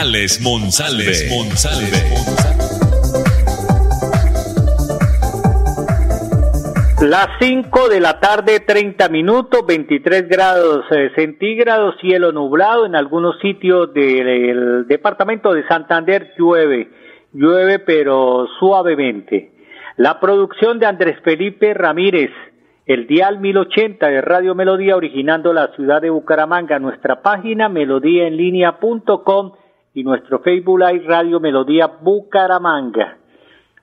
Alex Monsalve. Las 5 de la tarde, 30 minutos, 23 grados eh, centígrados, cielo nublado. En algunos sitios del departamento de Santander llueve, llueve pero suavemente. La producción de Andrés Felipe Ramírez, el dial 1080 de Radio Melodía, originando la ciudad de Bucaramanga. Nuestra página melodíaenlínea.com y nuestro Facebook Live Radio Melodía Bucaramanga.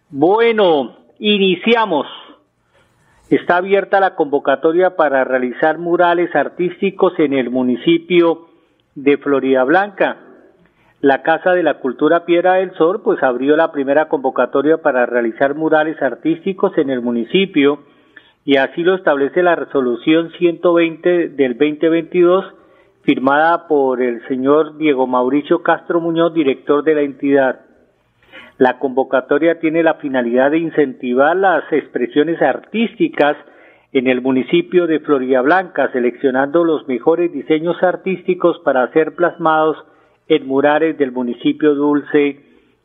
Bueno, iniciamos Está abierta la convocatoria para realizar murales artísticos en el municipio de Florida Blanca. La Casa de la Cultura Piedra del Sol pues abrió la primera convocatoria para realizar murales artísticos en el municipio y así lo establece la resolución 120 del 2022 firmada por el señor Diego Mauricio Castro Muñoz, director de la entidad. La convocatoria tiene la finalidad de incentivar las expresiones artísticas en el municipio de Florida Blanca, seleccionando los mejores diseños artísticos para ser plasmados en murales del municipio dulce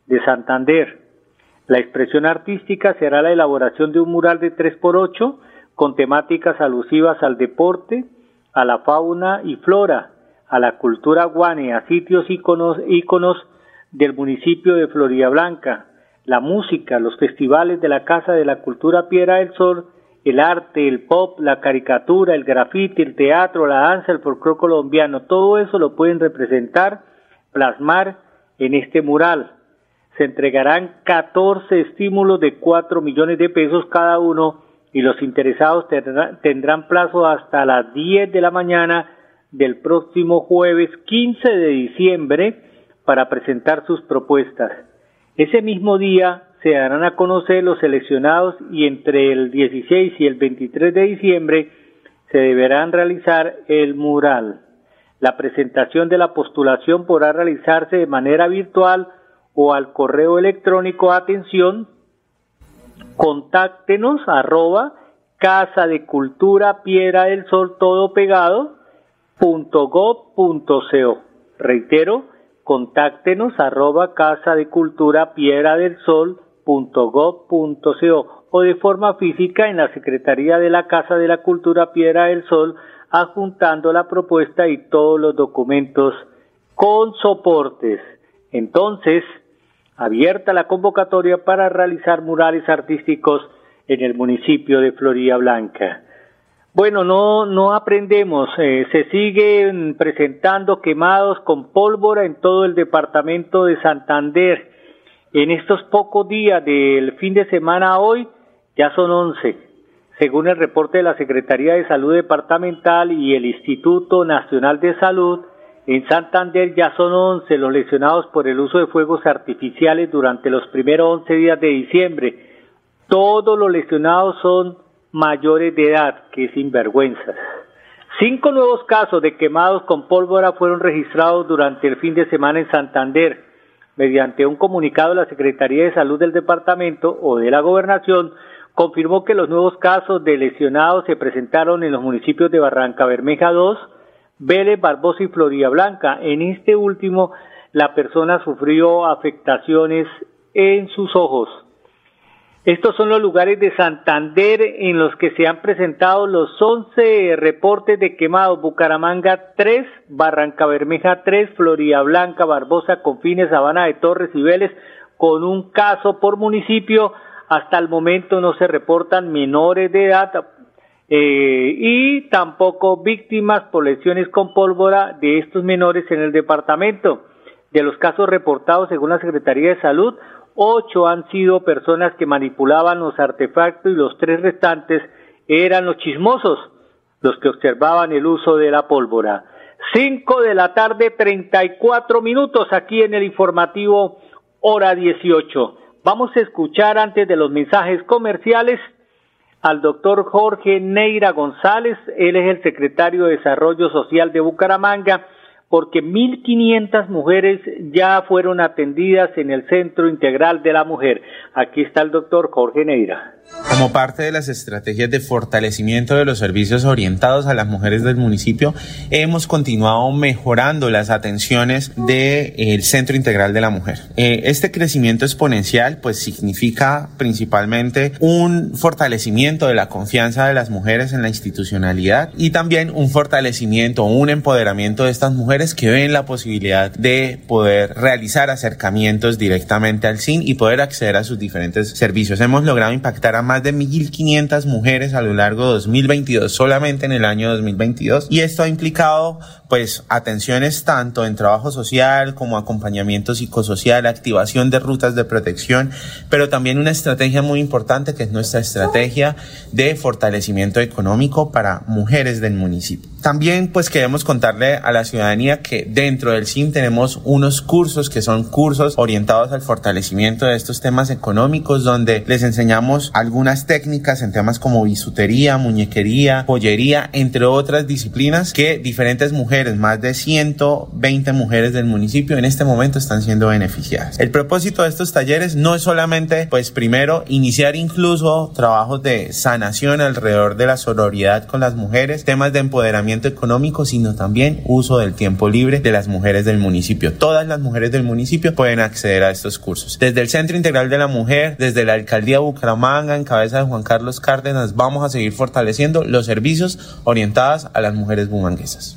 de Santander. La expresión artística será la elaboración de un mural de 3x8 con temáticas alusivas al deporte, a la fauna y flora, a la cultura guane, a sitios íconos, íconos del municipio de Florida Blanca, la música, los festivales de la Casa de la Cultura Piedra del Sol, el arte, el pop, la caricatura, el grafiti, el teatro, la danza, el folclore colombiano, todo eso lo pueden representar, plasmar en este mural. Se entregarán 14 estímulos de 4 millones de pesos cada uno y los interesados tendrán plazo hasta las 10 de la mañana del próximo jueves 15 de diciembre para presentar sus propuestas. Ese mismo día se darán a conocer los seleccionados y entre el 16 y el 23 de diciembre se deberán realizar el mural. La presentación de la postulación podrá realizarse de manera virtual o al correo electrónico atención contáctenos arroba casa de cultura piedra del sol todo pegado punto punto reitero contáctenos arroba casa de cultura piedra del sol punto punto o de forma física en la Secretaría de la Casa de la Cultura Piedra del Sol adjuntando la propuesta y todos los documentos con soportes. Entonces, abierta la convocatoria para realizar murales artísticos en el municipio de Florida Blanca. Bueno, no, no aprendemos. Eh, se siguen presentando quemados con pólvora en todo el departamento de Santander. En estos pocos días del fin de semana hoy ya son 11. Según el reporte de la Secretaría de Salud Departamental y el Instituto Nacional de Salud, en Santander ya son 11 los lesionados por el uso de fuegos artificiales durante los primeros 11 días de diciembre. Todos los lesionados son mayores de edad, que sinvergüenzas. Cinco nuevos casos de quemados con pólvora fueron registrados durante el fin de semana en Santander. Mediante un comunicado, la Secretaría de Salud del departamento o de la gobernación confirmó que los nuevos casos de lesionados se presentaron en los municipios de Barranca Bermeja 2, Vélez, Barbosa y Florida Blanca. En este último, la persona sufrió afectaciones en sus ojos. Estos son los lugares de Santander en los que se han presentado los 11 reportes de quemados. Bucaramanga 3, Barranca Bermeja 3, Florida Blanca, Barbosa, Confines, Sabana de Torres y Vélez, con un caso por municipio. Hasta el momento no se reportan menores de edad eh, y tampoco víctimas por lesiones con pólvora de estos menores en el departamento. De los casos reportados según la Secretaría de Salud, ocho han sido personas que manipulaban los artefactos y los tres restantes eran los chismosos, los que observaban el uso de la pólvora. 5 de la tarde, 34 minutos aquí en el informativo hora 18. Vamos a escuchar antes de los mensajes comerciales al doctor Jorge Neira González. Él es el secretario de Desarrollo Social de Bucaramanga porque 1.500 mujeres ya fueron atendidas en el Centro Integral de la Mujer. Aquí está el doctor Jorge Neira. Como parte de las estrategias de fortalecimiento de los servicios orientados a las mujeres del municipio, hemos continuado mejorando las atenciones del Centro Integral de la Mujer. Eh, este crecimiento exponencial pues significa principalmente un fortalecimiento de la confianza de las mujeres en la institucionalidad y también un fortalecimiento, un empoderamiento de estas mujeres que ven la posibilidad de poder realizar acercamientos directamente al CIN y poder acceder a sus diferentes servicios. Hemos logrado impactar a más de 1.500 mujeres a lo largo de 2022, solamente en el año 2022. Y esto ha implicado pues atenciones tanto en trabajo social como acompañamiento psicosocial, activación de rutas de protección, pero también una estrategia muy importante que es nuestra estrategia de fortalecimiento económico para mujeres del municipio. También pues queremos contarle a la ciudadanía que dentro del CIN tenemos unos cursos que son cursos orientados al fortalecimiento de estos temas económicos donde les enseñamos algunas técnicas en temas como bisutería, muñequería, joyería, entre otras disciplinas que diferentes mujeres, más de 120 mujeres del municipio en este momento están siendo beneficiadas. El propósito de estos talleres no es solamente pues primero iniciar incluso trabajos de sanación alrededor de la sororidad con las mujeres, temas de empoderamiento económico, sino también uso del tiempo libre de las mujeres del municipio. Todas las mujeres del municipio pueden acceder a estos cursos. Desde el Centro Integral de la Mujer, desde la Alcaldía Bucaramanga, en cabeza de Juan Carlos Cárdenas, vamos a seguir fortaleciendo los servicios orientados a las mujeres bumanguesas.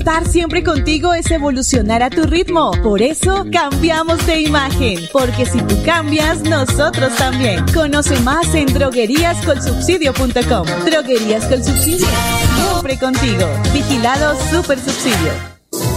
Estar siempre contigo es evolucionar a tu ritmo. Por eso cambiamos de imagen. Porque si tú cambias, nosotros también. Conoce más en drogueríascolsubsidio.com. Droguerías con subsidio. Siempre contigo. Vigilado Super Subsidio.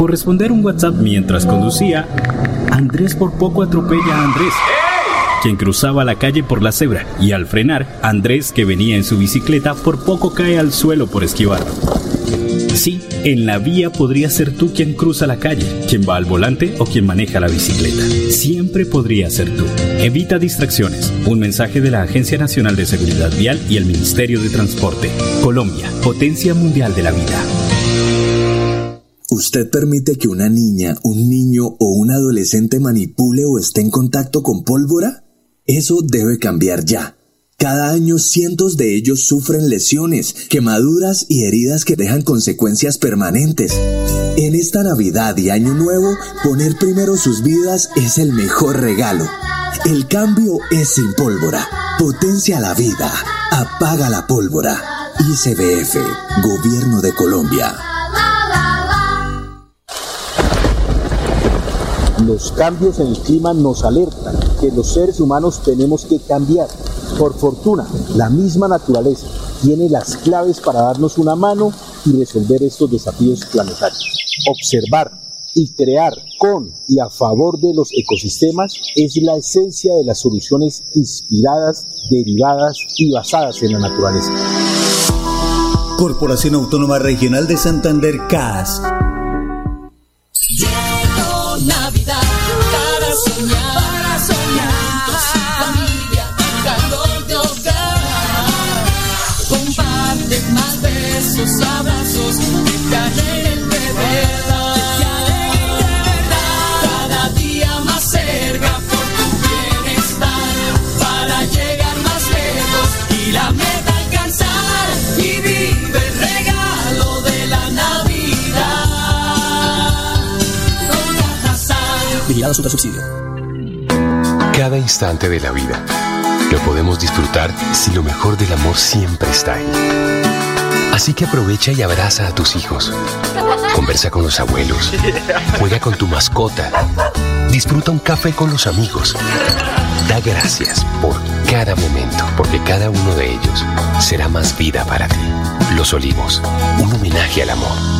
Por responder un WhatsApp mientras conducía, Andrés por poco atropella a Andrés, quien cruzaba la calle por la cebra, y al frenar, Andrés, que venía en su bicicleta, por poco cae al suelo por esquivarlo. Sí, en la vía podría ser tú quien cruza la calle, quien va al volante o quien maneja la bicicleta. Siempre podría ser tú. Evita distracciones. Un mensaje de la Agencia Nacional de Seguridad Vial y el Ministerio de Transporte. Colombia, potencia mundial de la vida. ¿Usted permite que una niña, un niño o un adolescente manipule o esté en contacto con pólvora? Eso debe cambiar ya. Cada año cientos de ellos sufren lesiones, quemaduras y heridas que dejan consecuencias permanentes. En esta Navidad y Año Nuevo, poner primero sus vidas es el mejor regalo. El cambio es sin pólvora. Potencia la vida. Apaga la pólvora. ICBF, Gobierno de Colombia. Los cambios en el clima nos alertan que los seres humanos tenemos que cambiar por fortuna, la misma naturaleza tiene las claves para darnos una mano y resolver estos desafíos planetarios. Observar y crear con y a favor de los ecosistemas es la esencia de las soluciones inspiradas, derivadas y basadas en la naturaleza. Corporación Autónoma Regional de Santander, CAS. Y vive el regalo de la Navidad. Con Cajasal. Vigilado Super Subsidio. Cada instante de la vida lo podemos disfrutar si lo mejor del amor siempre está ahí. Así que aprovecha y abraza a tus hijos. Conversa con los abuelos. Juega con tu mascota. Disfruta un café con los amigos. Da gracias por cada momento, porque cada uno de ellos será más vida para ti. Los Olivos, un homenaje al amor.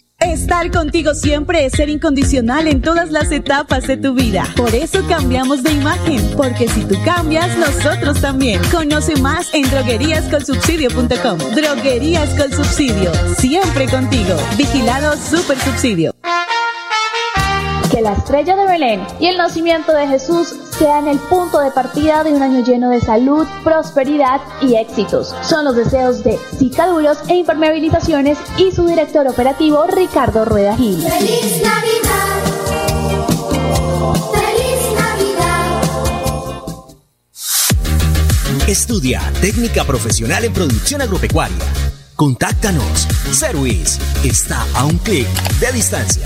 Estar contigo siempre es ser incondicional en todas las etapas de tu vida. Por eso cambiamos de imagen, porque si tú cambias, nosotros también. Conoce más en drogueríascolsubsidio.com. Droguerías con subsidio, siempre contigo. Vigilado Super Subsidio. Que la estrella de Belén y el nacimiento de Jesús sean el punto de partida de un año lleno de salud, prosperidad y éxitos. Son los deseos de Cicaduros e Impermeabilizaciones y su director operativo Ricardo Rueda Gil. ¡Feliz Navidad! ¡Feliz Navidad! Estudia técnica profesional en producción agropecuaria. Contáctanos. Service está a un clic de distancia.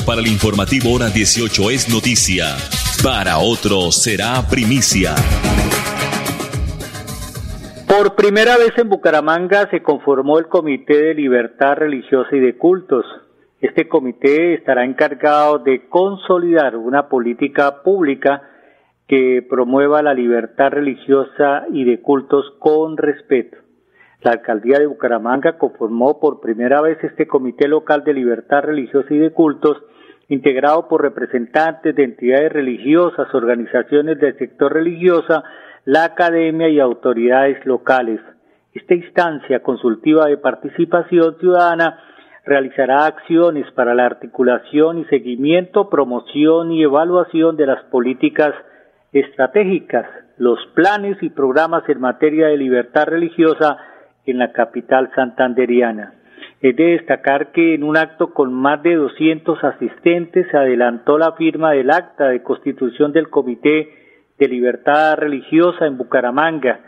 Para el informativo hora 18 es noticia, para otros será primicia. Por primera vez en Bucaramanga se conformó el Comité de Libertad Religiosa y de Cultos. Este comité estará encargado de consolidar una política pública que promueva la libertad religiosa y de cultos con respeto. La alcaldía de Bucaramanga conformó por primera vez este Comité Local de Libertad Religiosa y de Cultos, integrado por representantes de entidades religiosas, organizaciones del sector religiosa, la academia y autoridades locales. Esta instancia consultiva de participación ciudadana realizará acciones para la articulación y seguimiento, promoción y evaluación de las políticas estratégicas, los planes y programas en materia de libertad religiosa en la capital santanderiana. Es de destacar que en un acto con más de 200 asistentes se adelantó la firma del acta de constitución del Comité de Libertad Religiosa en Bucaramanga.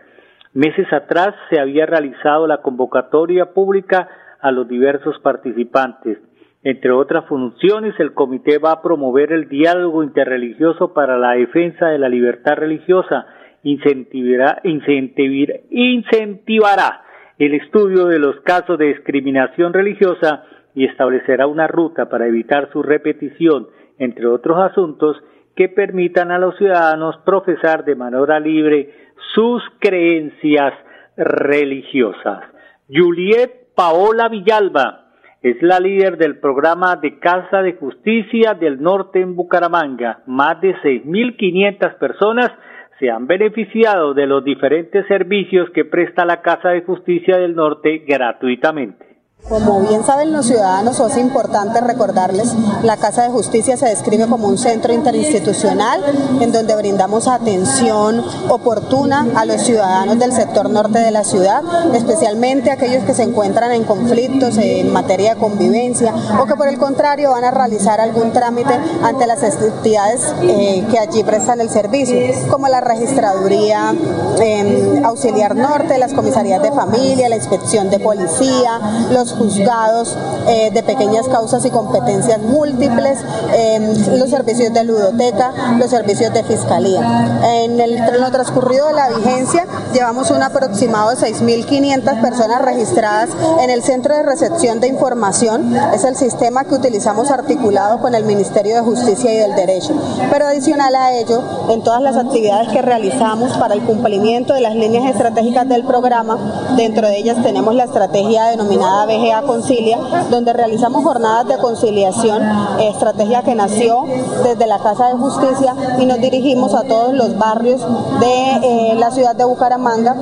Meses atrás se había realizado la convocatoria pública a los diversos participantes. Entre otras funciones, el comité va a promover el diálogo interreligioso para la defensa de la libertad religiosa, incentivará, incentivar, incentivará el estudio de los casos de discriminación religiosa y establecerá una ruta para evitar su repetición, entre otros asuntos que permitan a los ciudadanos profesar de manera libre sus creencias religiosas. Juliet Paola Villalba es la líder del programa de Casa de Justicia del Norte en Bucaramanga. Más de 6.500 personas se han beneficiado de los diferentes servicios que presta la Casa de Justicia del Norte gratuitamente. Como bien saben los ciudadanos, es importante recordarles, la Casa de Justicia se describe como un centro interinstitucional en donde brindamos atención oportuna a los ciudadanos del sector norte de la ciudad, especialmente aquellos que se encuentran en conflictos en materia de convivencia o que por el contrario van a realizar algún trámite ante las entidades eh, que allí prestan el servicio, como la registraduría eh, auxiliar norte, las comisarías de familia, la inspección de policía, los juzgados eh, de pequeñas causas y competencias múltiples, em, los servicios de ludoteca, los servicios de fiscalía. En, el, en lo transcurrido de la vigencia llevamos un aproximado de 6.500 personas registradas en el Centro de Recepción de Información, es el sistema que utilizamos articulado con el Ministerio de Justicia y del Derecho. Pero adicional a ello, en todas las actividades que realizamos para el cumplimiento de las líneas estratégicas del programa, dentro de ellas tenemos la estrategia denominada BG a Concilia, donde realizamos jornadas de conciliación, estrategia que nació desde la Casa de Justicia y nos dirigimos a todos los barrios de eh, la ciudad de Bucaramanga,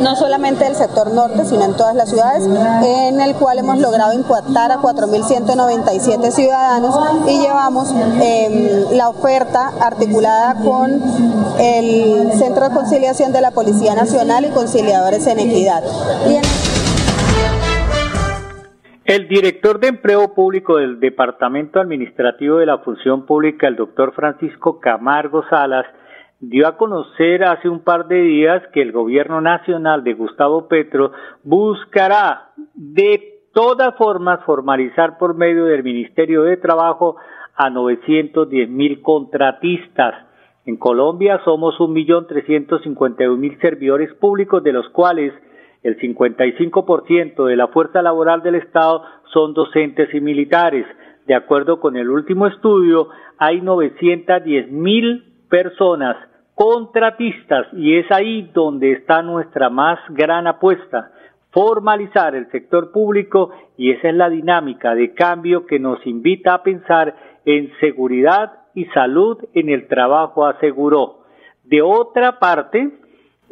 no solamente del sector norte, sino en todas las ciudades, en el cual hemos logrado impactar a 4.197 ciudadanos y llevamos eh, la oferta articulada con el Centro de Conciliación de la Policía Nacional y Conciliadores en Equidad. Y en el director de Empleo Público del Departamento Administrativo de la Función Pública, el doctor Francisco Camargo Salas, dio a conocer hace un par de días que el gobierno nacional de Gustavo Petro buscará de todas formas formalizar por medio del Ministerio de Trabajo a 910 mil contratistas. En Colombia somos 1.351.000 servidores públicos, de los cuales el 55% de la fuerza laboral del Estado son docentes y militares. De acuerdo con el último estudio, hay 910 mil personas contratistas y es ahí donde está nuestra más gran apuesta, formalizar el sector público y esa es la dinámica de cambio que nos invita a pensar en seguridad y salud en el trabajo, aseguró. De otra parte,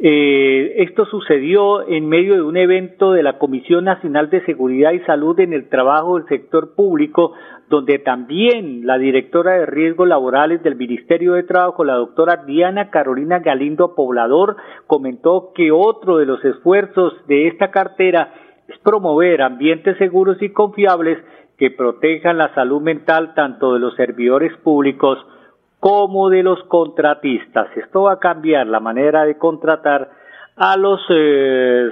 eh, esto sucedió en medio de un evento de la Comisión Nacional de Seguridad y Salud en el Trabajo del Sector Público, donde también la directora de riesgos laborales del Ministerio de Trabajo, la doctora Diana Carolina Galindo Poblador, comentó que otro de los esfuerzos de esta cartera es promover ambientes seguros y confiables que protejan la salud mental tanto de los servidores públicos como de los contratistas. Esto va a cambiar la manera de contratar a los eh,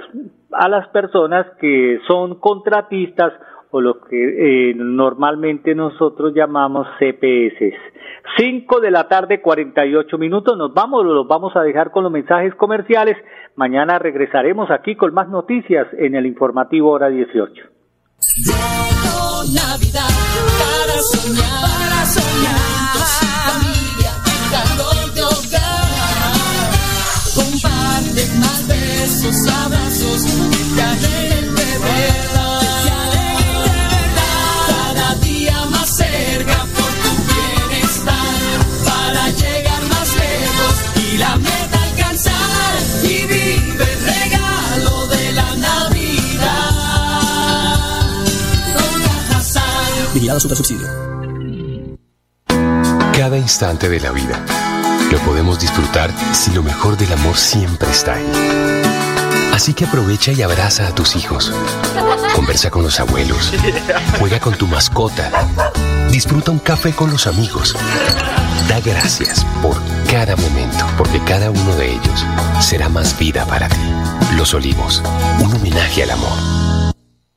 a las personas que son contratistas o lo que eh, normalmente nosotros llamamos CPS. 5 de la tarde, 48 minutos. Nos vamos, los vamos a dejar con los mensajes comerciales. Mañana regresaremos aquí con más noticias en el informativo hora 18. Navidad para soñar, para soñar. Besos, abrazos, que alegren de verdad. Cada día más cerca por tu bienestar, para llegar más lejos y la meta alcanzar. Y vive el regalo de la Navidad. Con Vigilado Super Subsidio. Cada instante de la vida lo podemos disfrutar si lo mejor del amor siempre está ahí. Así que aprovecha y abraza a tus hijos. Conversa con los abuelos. Juega con tu mascota. Disfruta un café con los amigos. Da gracias por cada momento, porque cada uno de ellos será más vida para ti. Los Olivos, un homenaje al amor.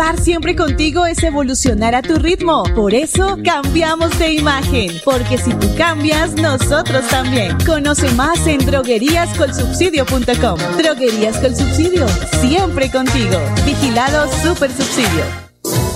Estar siempre contigo es evolucionar a tu ritmo. Por eso cambiamos de imagen. Porque si tú cambias, nosotros también. Conoce más en drogueríascolsubsidio.com. Droguerías con subsidio. Siempre contigo. Vigilado Super Subsidio.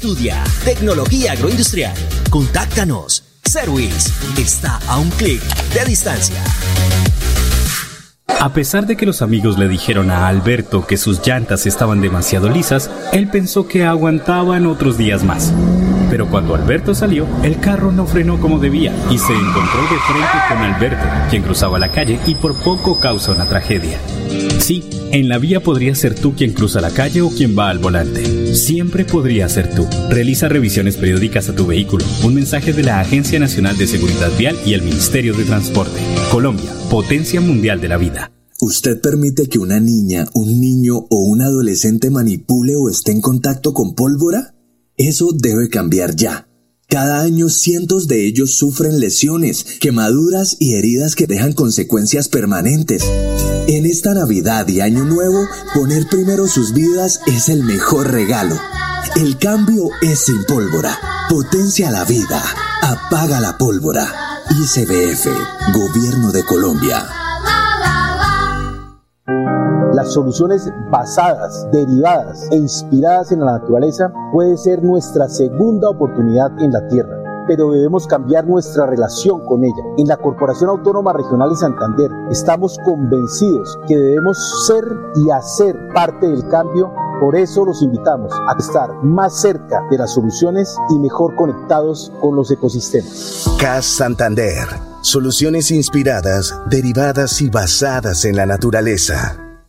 Estudia Tecnología Agroindustrial. Contáctanos. Service está a un clic de distancia. A pesar de que los amigos le dijeron a Alberto que sus llantas estaban demasiado lisas, él pensó que aguantaban otros días más. Pero cuando Alberto salió, el carro no frenó como debía y se encontró de frente con Alberto, quien cruzaba la calle y por poco causa una tragedia. Sí, en la vía podría ser tú quien cruza la calle o quien va al volante. Siempre podría ser tú. Realiza revisiones periódicas a tu vehículo. Un mensaje de la Agencia Nacional de Seguridad Vial y el Ministerio de Transporte. Colombia, potencia mundial de la vida. ¿Usted permite que una niña, un niño o un adolescente manipule o esté en contacto con pólvora? Eso debe cambiar ya. Cada año cientos de ellos sufren lesiones, quemaduras y heridas que dejan consecuencias permanentes. En esta Navidad y Año Nuevo, poner primero sus vidas es el mejor regalo. El cambio es sin pólvora. Potencia la vida. Apaga la pólvora. ICBF, Gobierno de Colombia. Las soluciones basadas, derivadas e inspiradas en la naturaleza puede ser nuestra segunda oportunidad en la tierra pero debemos cambiar nuestra relación con ella. En la Corporación Autónoma Regional de Santander estamos convencidos que debemos ser y hacer parte del cambio. Por eso los invitamos a estar más cerca de las soluciones y mejor conectados con los ecosistemas. CAS Santander. Soluciones inspiradas, derivadas y basadas en la naturaleza.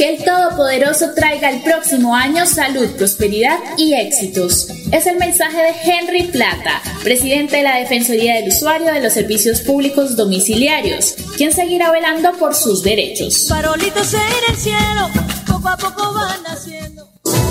Que el Todopoderoso traiga el próximo año salud, prosperidad y éxitos. Es el mensaje de Henry Plata, presidente de la Defensoría del Usuario de los Servicios Públicos Domiciliarios, quien seguirá velando por sus derechos. Farolitos en el cielo, poco a poco van naciendo.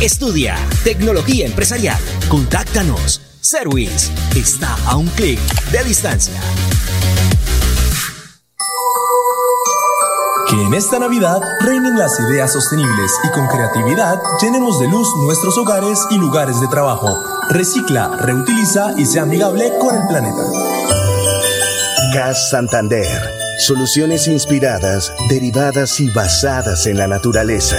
Estudia tecnología empresarial. Contáctanos. Service está a un clic de distancia. Que en esta Navidad reinen las ideas sostenibles y con creatividad llenemos de luz nuestros hogares y lugares de trabajo. Recicla, reutiliza y sea amigable con el planeta. CAS Santander. Soluciones inspiradas, derivadas y basadas en la naturaleza.